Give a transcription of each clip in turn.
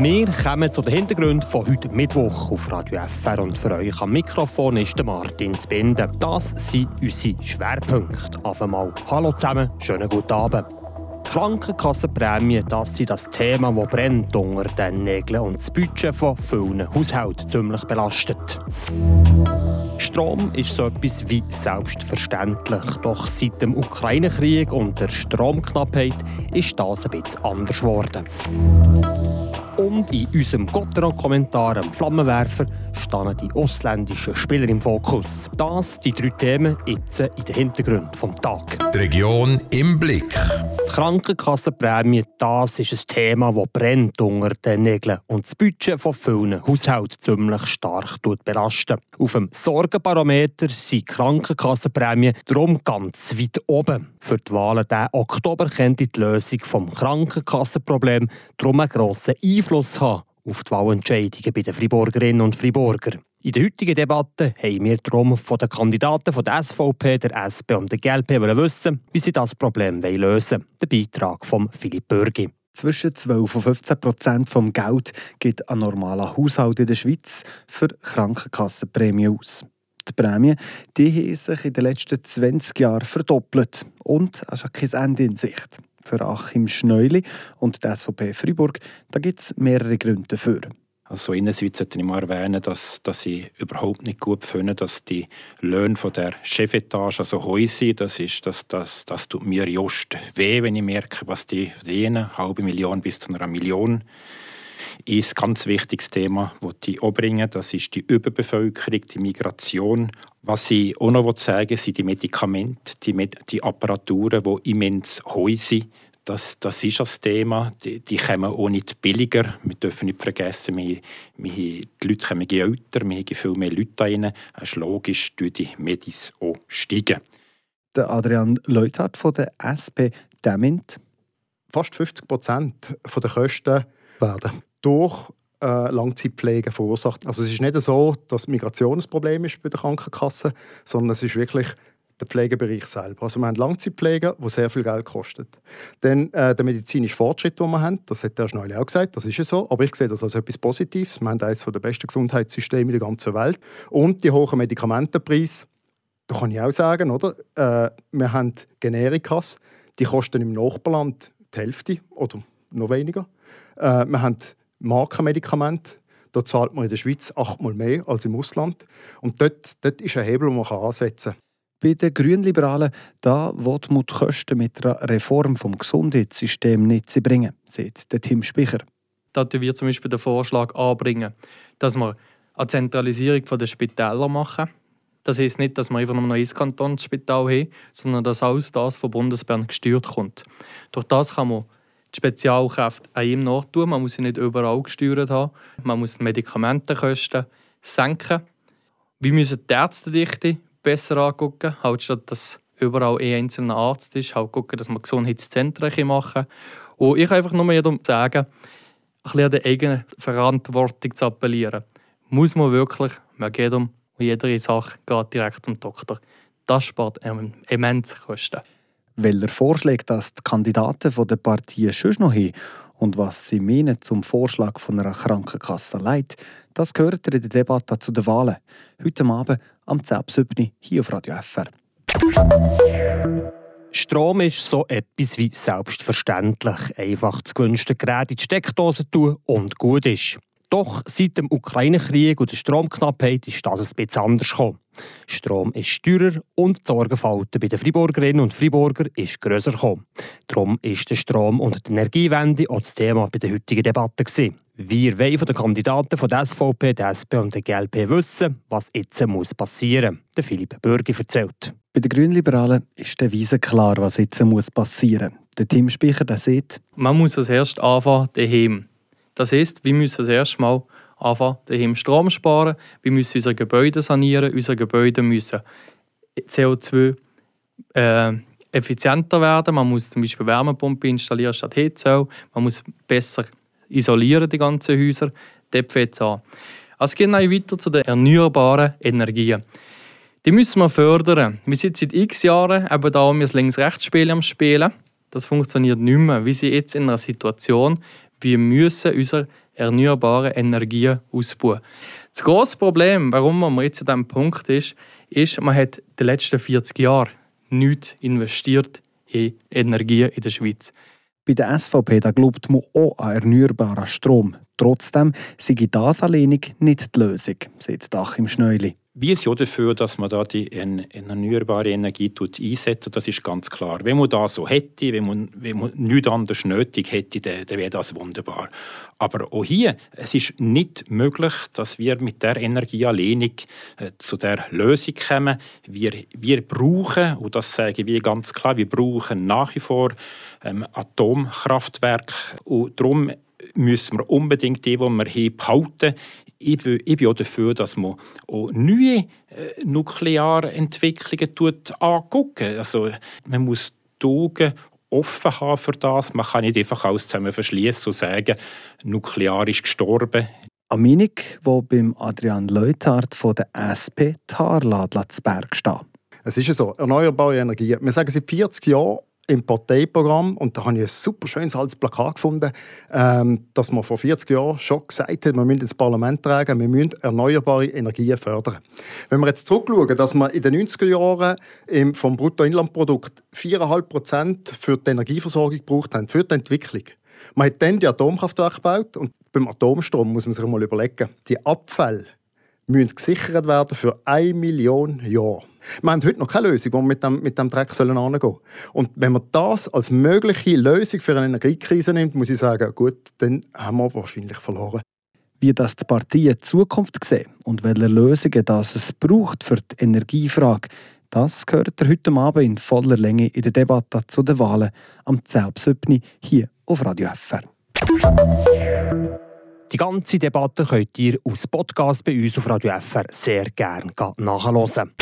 Wir kommen zu den Hintergründen von heute Mittwoch auf Radio FR und für euch am Mikrofon ist der Martin Spinde. Das sind unsere Schwerpunkte. Auf einmal Hallo zusammen, schönen guten Abend. Krankenkassenprämie, das ist das Thema, das brennt unter den Nägeln und das Budget von vielen Haushalten ziemlich belastet. Strom ist so etwas wie selbstverständlich. Doch seit dem Ukraine-Krieg und der Stromknappheit ist das ein bisschen anders geworden. Und in unserem Gotteron-Kommentar am Flammenwerfer stehen die ausländischen Spieler im Fokus. Das die drei Themen jetzt in den Hintergrund vom Tag. Die Region im Blick. Die Krankenkassenprämie, das ist ein Thema, das brennt unter den Nägeln und das Budget von vielen Haushalten ziemlich stark belastet. Auf dem Sorgenbarometer sind Krankenkassenprämien darum ganz weit oben. Für die Wahlen diesen Oktober könnte die Lösung des Krankenkassenproblems darum einen grossen Einfluss haben auf die Wahlentscheidungen bei den Friburgerinnen und Friburger. In der heutigen Debatte haben wir darum von den Kandidaten von der SVP, der SP und der GLP wissen, wie sie das Problem lösen wollen. Der Beitrag von Philipp Bürgi. Zwischen 12 und 15 Prozent des Geld geht ein normaler Haushalt in der Schweiz für Krankenkassenprämie aus. Die Prämien die haben sich in den letzten 20 Jahren verdoppelt und es ist kein Ende in Sicht für Achim Schneuli und die SVP Freiburg. Da gibt es mehrere Gründe dafür. Also einerseits sollte ich mal erwähnen, dass, dass ich überhaupt nicht gut finde, dass die Löhne von der Chefetage so hoch sind. Das, ist, das, das, das tut mir just weh, wenn ich merke, was die verdienen. Halbe Million bis zu einer Million ist ein ganz wichtiges Thema, das die anbringen. Das ist die Überbevölkerung, die Migration. Was ich auch noch sagen will, sind die Medikamente, die, Med die Apparaturen, die immens hoch sind. Das, das ist das Thema. Die, die kommen auch nicht billiger. Wir dürfen nicht vergessen, wir, wir, die Leute kommen älter, wir haben viel mehr Leute rein. Es ist logisch, dass die Medis auch steigen. Der Adrian Leuthardt von der SP Demint. Fast 50 Prozent der Kosten werden durch äh, Langzeitpflege verursacht. Also es ist nicht so, dass Migration ein Problem ist bei der Krankenkasse, sondern es ist wirklich der Pflegebereich selber. Also wir haben Langzeitpflege, die sehr viel Geld kostet. Dann äh, der medizinische Fortschritt, den wir haben, das hat der Schneule auch gesagt, das ist ja so, aber ich sehe das als etwas Positives. Wir haben eines der besten Gesundheitssysteme in der ganzen Welt. Und die hohen Medikamentenpreise, da kann ich auch sagen, oder? Äh, wir haben Generikas, die kosten im Nachbarland die Hälfte oder noch weniger. Äh, wir haben Markenmedikamente. Da zahlt man in der Schweiz achtmal mehr als im Ausland. Und dort, dort ist ein Hebel, den man ansetzen kann. Bei den Grünliberalen da will man die Kosten mit einer Reform des Gesundheitssystems nicht bringen, sagt der Tim Spicher. Da wir zum Beispiel den Vorschlag anbringen, dass wir eine Zentralisierung der Spitäler machen. Das heisst nicht, dass wir einfach nur ein Kantonsspital haben, sondern dass alles das von Bundesbern gesteuert kommt. Durch das kann man die Spezialkräfte an ihm nachtun. Man muss sie nicht überall gesteuert haben. Man muss die Medikamentenkosten senken. Wir müssen die Ärztedichte besser angucken, halt statt dass überall ein einzelner Arzt ist, halt gucken, dass wir Gesundheitszentren machen Und ich kann einfach nur mehr sagen, ein bisschen an die eigene Verantwortung zu appellieren. Muss man wirklich, man geht um jede Sache geht direkt zum Doktor. Das spart immens Kosten welcher Vorschläge das die Kandidaten der Partien schon noch haben und was sie meinen zum Vorschlag von einer Krankenkasse leid, das gehört in der Debatte zu den Wahlen. Heute Abend am 10.7. hier auf Radio FR. Strom ist so etwas wie selbstverständlich. Einfach das gewünschte Gerät in die Steckdose tun und gut ist. Doch seit dem Ukraine-Krieg und der Stromknappheit ist das ein bisschen anders gekommen. Strom ist teurer und die Sorgenfalten bei den Friburgerinnen und Friburger ist grösser gekommen. Darum ist der Strom- und die Energiewende auch das Thema bei der heutigen Debatte. Gewesen. Wir wollen von den Kandidaten von der SVP, der SP und der GLP wissen, was jetzt muss passieren muss. Der Philipp Bürgi erzählt. Bei den Grünliberalen ist der Wiese klar, was jetzt muss passieren muss. Der Tim Speicher der sieht, man muss als erstes anfangen daheim. Das heisst, wir müssen das erste Mal anfangen, daheim Strom sparen. Wir müssen unsere Gebäude sanieren. Unsere Gebäude müssen CO2 äh, effizienter werden. Man muss zum Beispiel Wärmepumpe installieren statt Heizöl. Man muss besser isolieren die ganzen Häuser. Dort fängt es an. Also gehen wir weiter zu den erneuerbaren Energien. Die müssen wir fördern. Wir sind seit x Jahren eben da um das Links-Rechts-Spiel am Spielen. Das funktioniert nicht mehr. Wir sind jetzt in einer Situation, wir müssen unsere erneuerbaren Energien ausbauen. Das grosse Problem, warum man jetzt an diesem Punkt ist, ist, man hat in den letzten 40 Jahren nichts investiert in Energien in der Schweiz. Bei der SVP da glaubt man auch an erneuerbaren Strom. Trotzdem sei das alleinig nicht die Lösung, sagt Achim Schneuli. Wir sind auch dafür, dass man da die erneuerbare Energie einsetzt. Das ist ganz klar. Wenn man das so hätte, wenn man, wenn man nichts anderes nötig hätte, dann, dann wäre das wunderbar. Aber auch hier, es ist nicht möglich, dass wir mit der Energie alleinig äh, zu der Lösung kommen. Wir, wir brauchen, und das sage ich ganz klar, wir brauchen nach wie vor ähm, Atomkraftwerke. Und darum müssen wir unbedingt die, die wir haben, behalten. Ich bin, ich bin auch dafür, dass man auch neue äh, Nuklearentwicklungen angucken. Also, man muss die Augen offen haben für das. Man kann nicht einfach alles zusammen verschließen und sagen, nuklear ist gestorben. Eine Meinung, die beim Adrian Leuthard von der SP zu Berg steht. Es ist ja so, erneuerbare Energie. Wir sagen seit 40 Jahren, im Parteiprogramm, und da habe ich ein super schönes altes Plakat gefunden, ähm, dass man vor 40 Jahren schon gesagt hat, wir müssen ins Parlament tragen, wir müssen erneuerbare Energien fördern. Wenn wir jetzt zurückschauen, dass wir in den 90er Jahren vom Bruttoinlandprodukt 4,5 Prozent für die Energieversorgung gebraucht haben, für die Entwicklung. Man hat dann die Atomkraftwerke gebaut und beim Atomstrom muss man sich mal überlegen, die Abfälle müssen gesichert werden für eine Million Jahre. Wir haben heute noch keine Lösung, wo wir mit dem, mit dem Dreck angehen sollen. Und wenn man das als mögliche Lösung für eine Energiekrise nimmt, muss ich sagen, gut, dann haben wir wahrscheinlich verloren. Wie das die Partien Zukunft sehen und welche Lösungen das es braucht für die Energiefrage, das gehört heute Abend in voller Länge in der Debatte zu den Wahlen am 10. hier auf Radio FR. Die ganze Debatte könnt ihr aus Podcast bei uns auf Radio FR sehr gerne nachhören.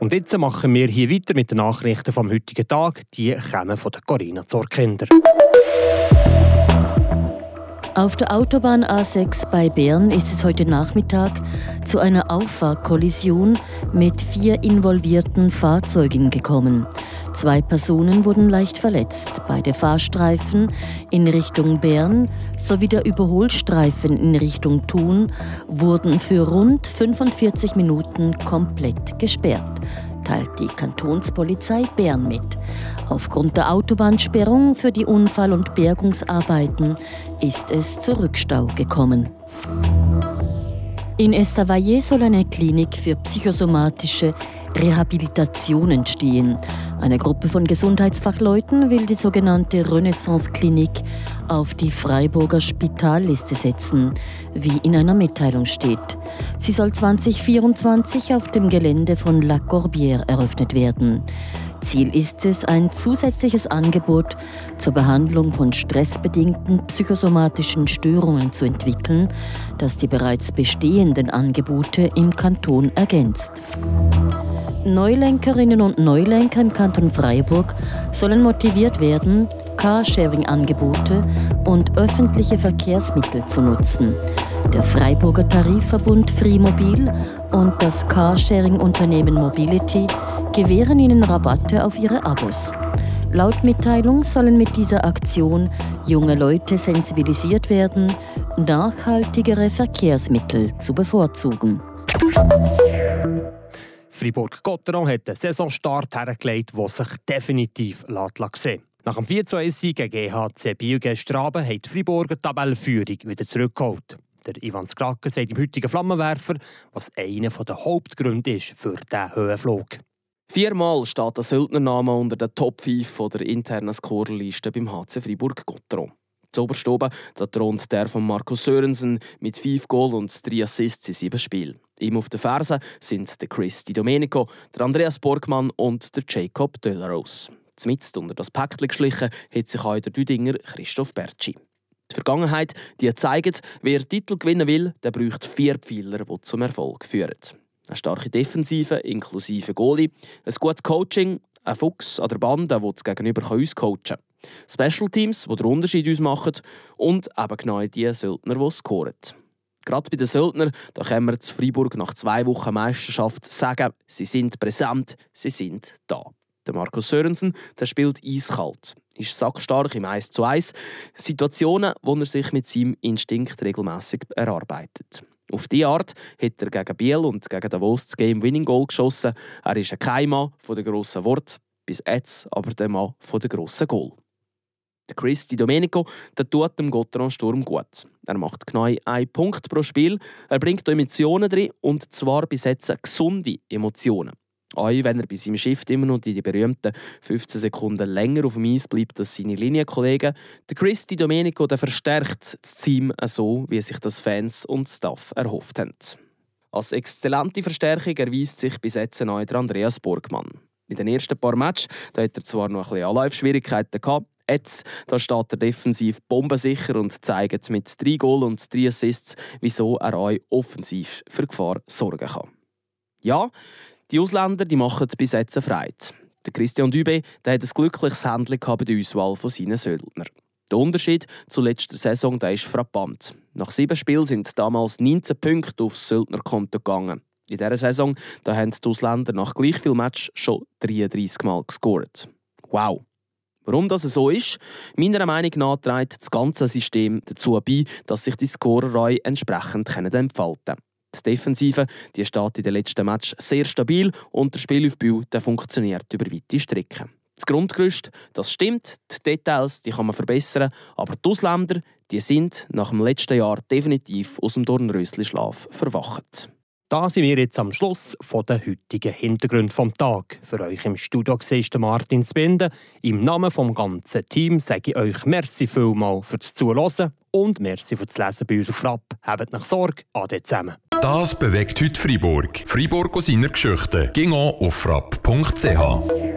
Und jetzt machen wir hier weiter mit den Nachrichten vom heutigen Tag. Die kommen von der Corinna Zorkinder. Auf der Autobahn A6 bei Bern ist es heute Nachmittag zu einer Auffahrkollision mit vier involvierten Fahrzeugen gekommen. Zwei Personen wurden leicht verletzt. Beide Fahrstreifen in Richtung Bern sowie der Überholstreifen in Richtung Thun wurden für rund 45 Minuten komplett gesperrt, teilt die Kantonspolizei Bern mit. Aufgrund der Autobahnsperrung für die Unfall- und Bergungsarbeiten ist es zu Rückstau gekommen. In Estavayer soll eine Klinik für psychosomatische Rehabilitation entstehen. Eine Gruppe von Gesundheitsfachleuten will die sogenannte Renaissance-Klinik auf die Freiburger Spitalliste setzen, wie in einer Mitteilung steht. Sie soll 2024 auf dem Gelände von La Corbière eröffnet werden. Ziel ist es, ein zusätzliches Angebot zur Behandlung von stressbedingten psychosomatischen Störungen zu entwickeln, das die bereits bestehenden Angebote im Kanton ergänzt. Neulenkerinnen und Neulenker im Kanton Freiburg sollen motiviert werden, Carsharing-Angebote und öffentliche Verkehrsmittel zu nutzen. Der Freiburger Tarifverbund Freemobil und das Carsharing-Unternehmen Mobility gewähren ihnen Rabatte auf ihre Abos. Laut Mitteilung sollen mit dieser Aktion junge Leute sensibilisiert werden, nachhaltigere Verkehrsmittel zu bevorzugen. Fribourg-Gotteron hat einen Saisonstart hergelegt, der sich definitiv sehen Nach dem 4 sieg gegen GHC Biel Straben hat die Fribourger Tabellenführung wieder zurückgeholt. Der Ivan Skracker sagt im heutigen Flammenwerfer, was einer der Hauptgründe ist für diesen Höhenflug. Viermal steht der Söldnername unter den Top 5 der internen Scorerliste beim HC Fribourg-Gotteron. Zuoberst oben da thront der von Markus Sörensen mit 5 Goal und 3 Assists in 7 Spielen. Ihm auf den Fersen sind der Chris Di Domenico, der Andreas Borgmann und der Jacob Delarose. Zmitzt unter das Päckchen geschlichen hat sich auch der Düdinger Christoph Bertschi. Die Vergangenheit die zeigt, wer Titel gewinnen will, der braucht vier Pfeiler, die zum Erfolg führen. Eine starke Defensive inklusive Goalie, ein gutes Coaching, ein Fuchs an der Bande, der das Gegenüber uns coachen kann. Special Teams, die den Unterschied ausmachen und eben genau die Söldner, die scoren. Gerade bei den Söldnern, da können wir zu Freiburg nach zwei Wochen Meisterschaft sagen, sie sind präsent, sie sind da. Der Markus Sörensen der spielt eiskalt, ist sackstark im 1 zu 1, Situationen, wo er sich mit seinem Instinkt regelmäßig erarbeitet. Auf diese Art hat er gegen Biel und gegen Davos das Game-Winning-Goal geschossen. Er ist kein Mann von den grossen Worten, bis jetzt aber der Mann von den grossen Goal. Der Chris Di Domenico der tut dem Gotteron Sturm gut. Er macht genau einen Punkt pro Spiel, er bringt Emotionen drin und zwar bis jetzt gesunde Emotionen. Auch wenn er bei seinem Shift immer noch die berühmten 15 Sekunden länger auf dem Eis bleibt als seine Linienkollegen, der Chris Di Domenico der verstärkt das Team so, wie sich das Fans und Staff erhofft haben. Als exzellente Verstärkung erweist sich bis jetzt neu der Andreas Burgmann. In den ersten paar Matches da hat er zwar noch ein bisschen Anlaufschwierigkeiten gehabt, jetzt da steht er defensiv bombensicher und zeigt mit drei Goal und drei Assists, wieso er euch offensiv für Gefahr sorgen kann. Ja, die Ausländer die machen bis jetzt Freude. Christian Dübe der hat ein glückliches Händchen bei der Auswahl von seinen Söldner. Der Unterschied zur letzten Saison der ist frappant. Nach sieben Spielen sind damals 19 Punkte aufs Söldnerkonto gegangen. In dieser Saison da haben die Ausländer nach gleich viel Match schon 33 Mal gescored. Wow! Warum das so ist? Meiner Meinung nach trägt das ganze System dazu bei, dass sich die Scorerei entsprechend entfalten können. Die Defensive die steht in den letzten Match sehr stabil und der Spielaufbau der funktioniert über weite Strecken. Das Grundgerüst, das stimmt, die Details die kann man verbessern, aber die Ausländer die sind nach dem letzten Jahr definitiv aus dem Dornrösli-Schlaf verwacht. Da sind wir jetzt am Schluss von der heutigen Hintergrund vom Tag. Für euch im Studio ist Martin Spinde. Im Namen vom ganzen Team sage ich euch merci vielmal fürs Zuhören und merci fürs Lesen bei uns auf Frapp. Habt nach Sorge, ade zusammen. Das bewegt heute Freiburg. Freiburg aus seiner Geschichte. Ging auf frapp.ch.